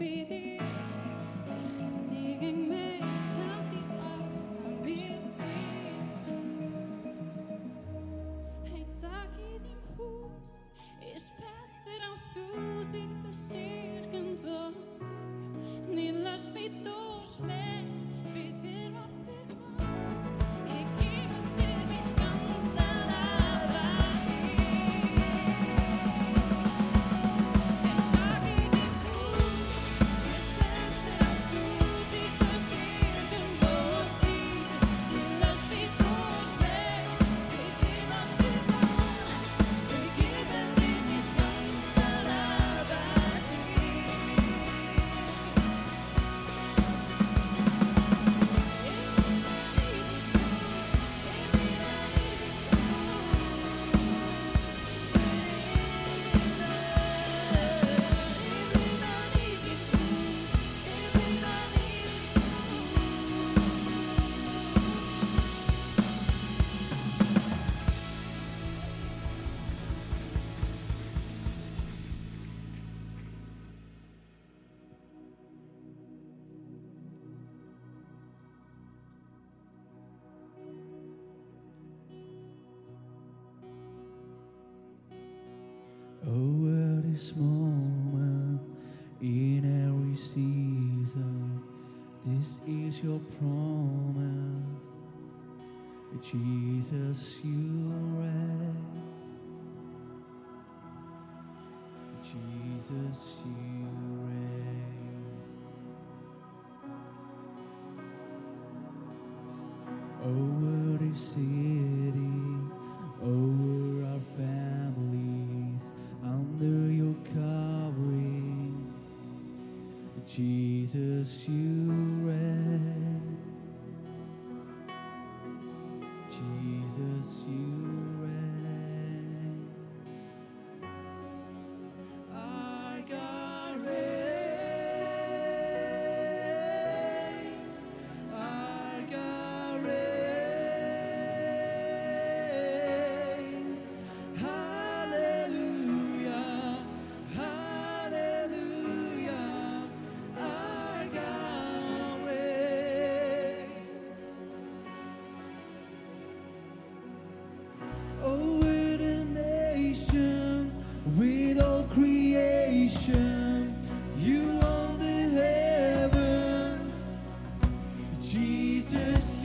be the Oh, at this moment, in every season, this is your promise. Jesus, you reign. Jesus. Jesus, you reign. Jesus, you Jesus.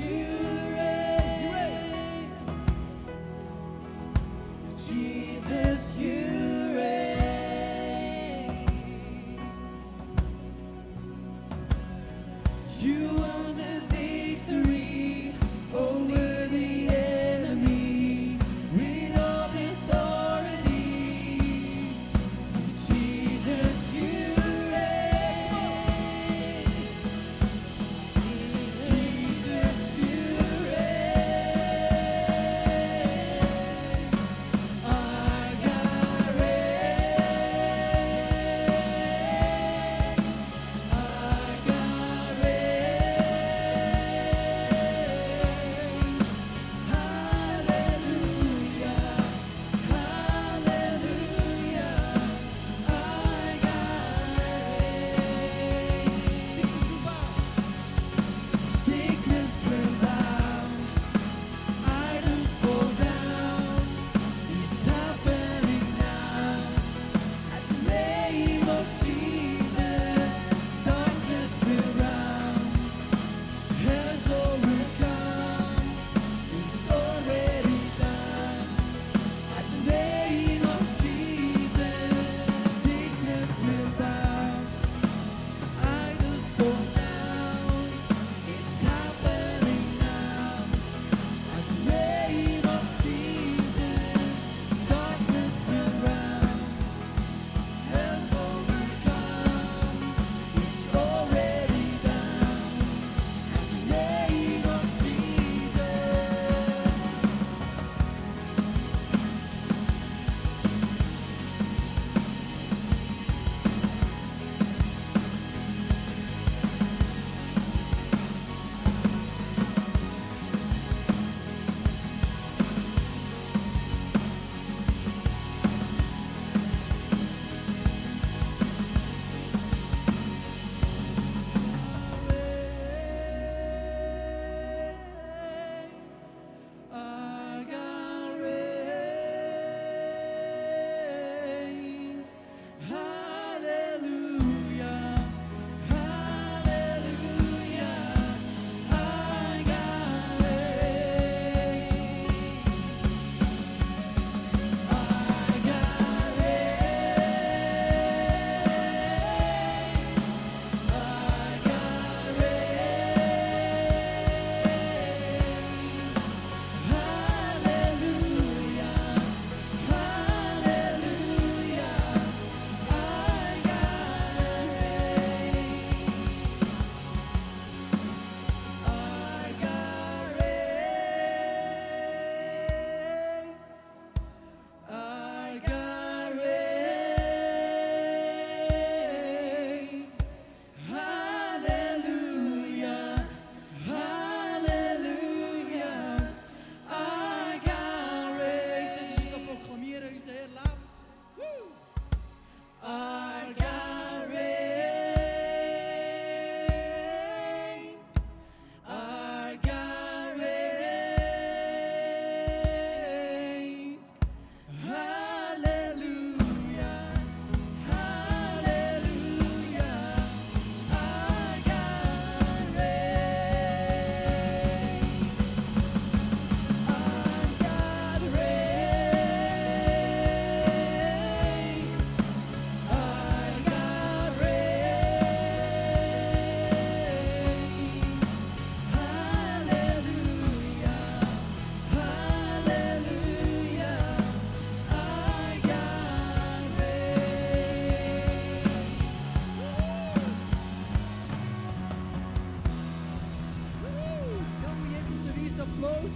Paulus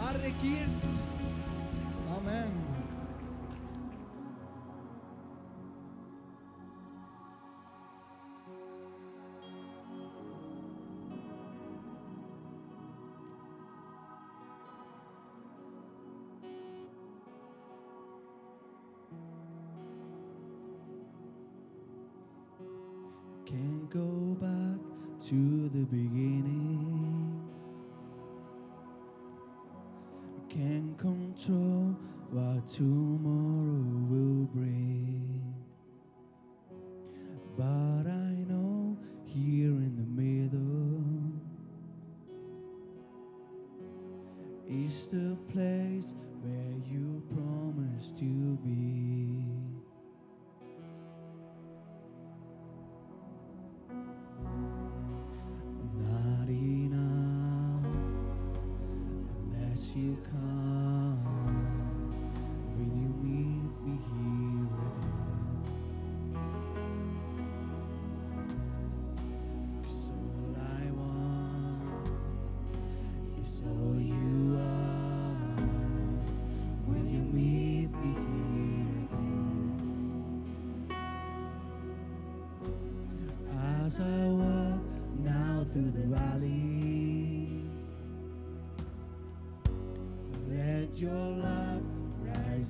har regiert. Amen. Can't go back to the beginning. to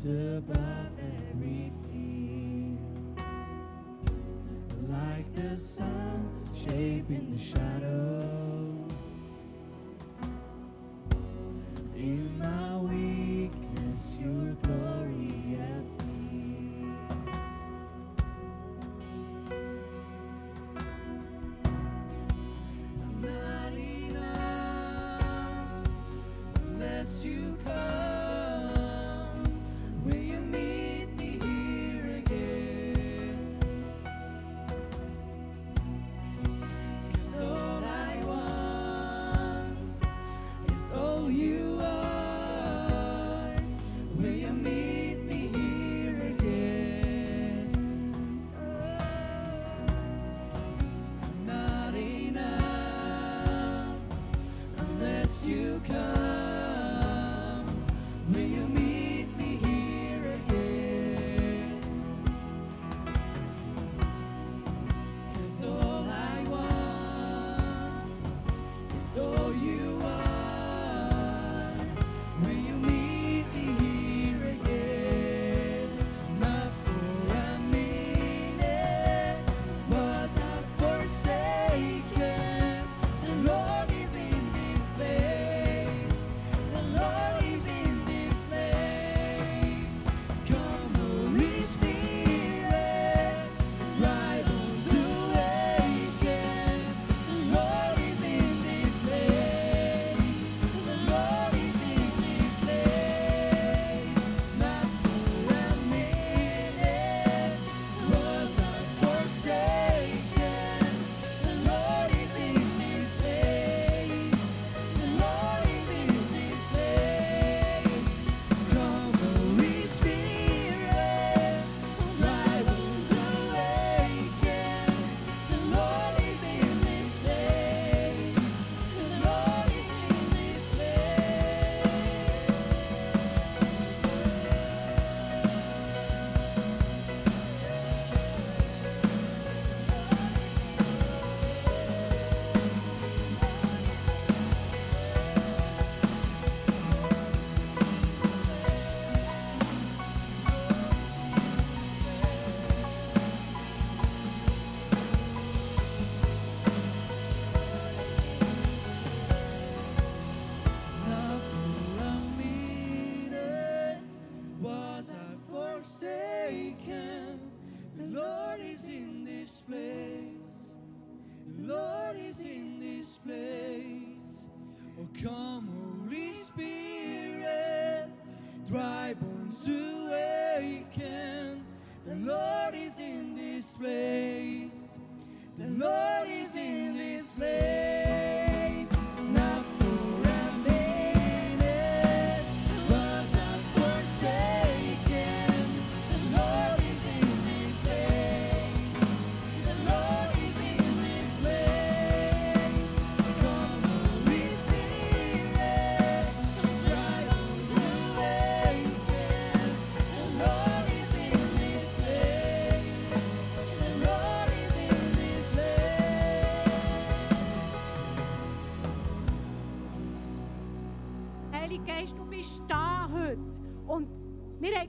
above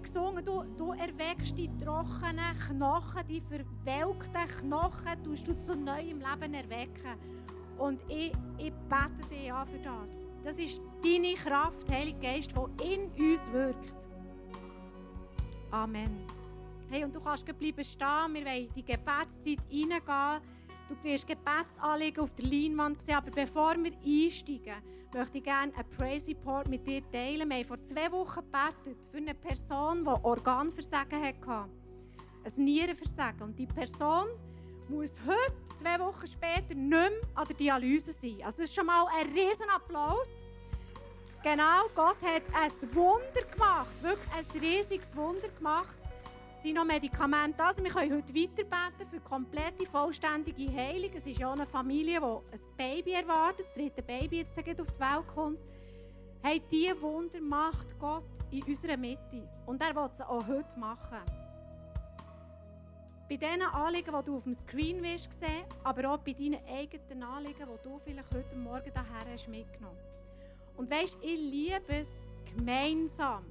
gesungen, du, du erweckst die trockenen Knochen, die verwelkten Knochen, tust du zu neuem Leben erwecken. Und ich, ich bete dich an für das. Das ist deine Kraft, Heilige Geist, die in uns wirkt. Amen. Hey, und du kannst bleiben stehen. Wir wollen in die Gebetszeit reingehen. Du wirst Gebetsanliegen auf der Leinwand sehen. Aber bevor wir einsteigen, möchte ich gerne einen Praise Report mit dir teilen. Wir haben vor zwei Wochen gebetet für eine Person, die Organversagen hatte. Ein Nierenversagen. Und die Person muss heute, zwei Wochen später, nicht mehr an der Dialyse sein. Also das ist schon mal ein riesen Applaus. Genau, Gott hat ein Wunder gemacht, wirklich ein riesiges Wunder gemacht. Sind noch Medikamente. Also wir können heute weiterbeten für komplette, vollständige Heilung. Es ist ja eine Familie, die ein Baby erwartet, das dritte Baby jetzt auf die Welt kommt. Hey, diese Wunder macht Gott in unserer Mitte. Und er will sie auch heute machen. Bei diesen Anliegen, die du auf dem Screen wirst sehen, aber auch bei deinen eigenen Anliegen, die du vielleicht heute Morgen daher hast mitgenommen. Und weißt, ich liebe es gemeinsam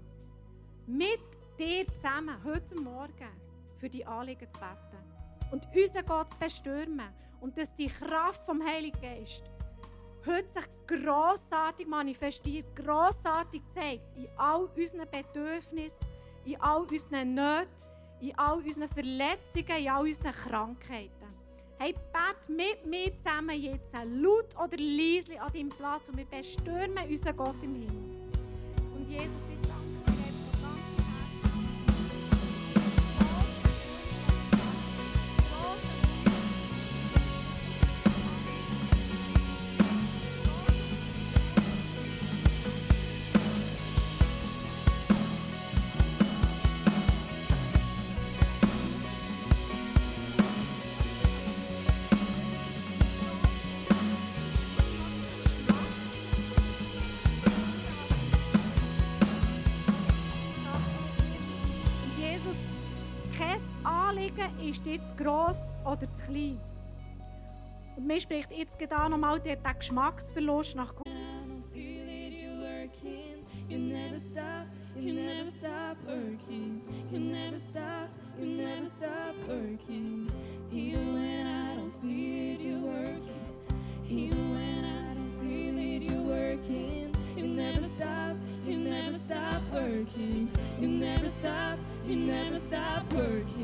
mit dir zusammen heute Morgen für die Anliegen zu beten und unseren Gott zu bestürmen und dass die Kraft vom Heiligen Geist heute sich grossartig manifestiert, grossartig zeigt in all unseren Bedürfnissen, in all unseren Nöten, in all unseren Verletzungen, in all unseren Krankheiten. Hey, bet mit mir zusammen jetzt, laut oder leise an deinem Platz und wir bestürmen unseren Gott im Himmel. Und Jesus, ist zu gross oder zu klein. Und mir spricht jetzt gerade nochmal der, Geschmacksverlust nach working. You never stop, you never stop working. You never stop, you never stop working. Even when I don't see it, you're working. Even when I don't feel it, you're working. You never stop, you never stop working. You never stop, you never stop working.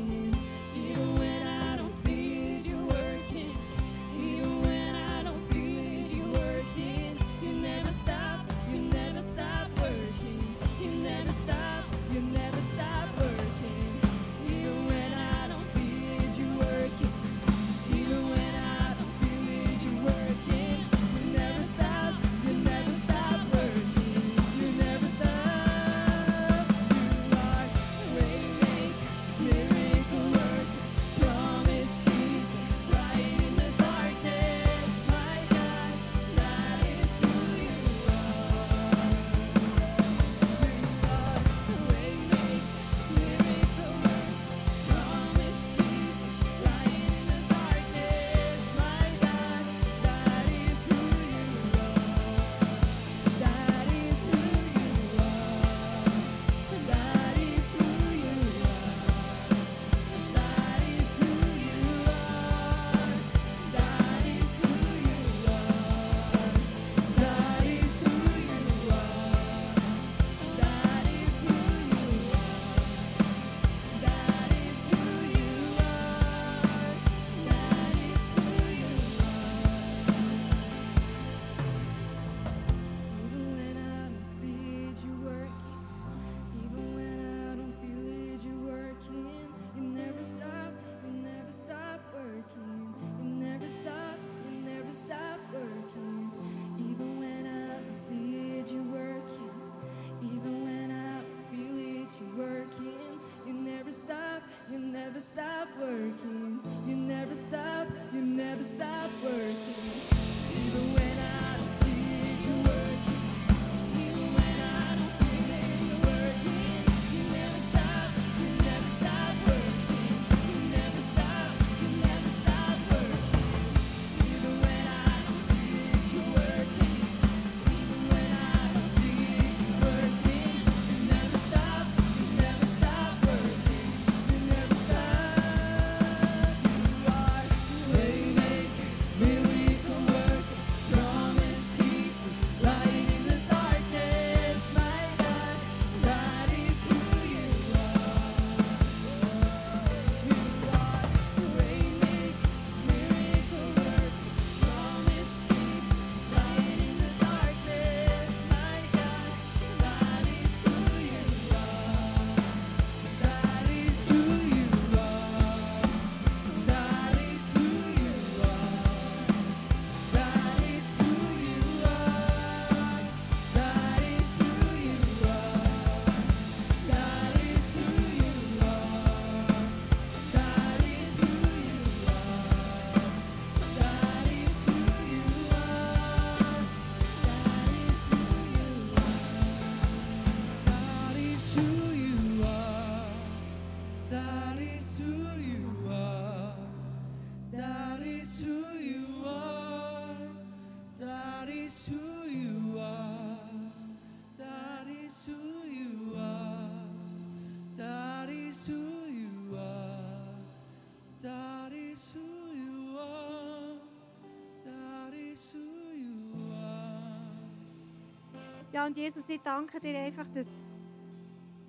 Und Jesus, ich danke dir einfach, dass,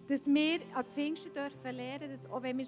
dass wir an Pfingsten dürfen lernen, dass auch wenn wir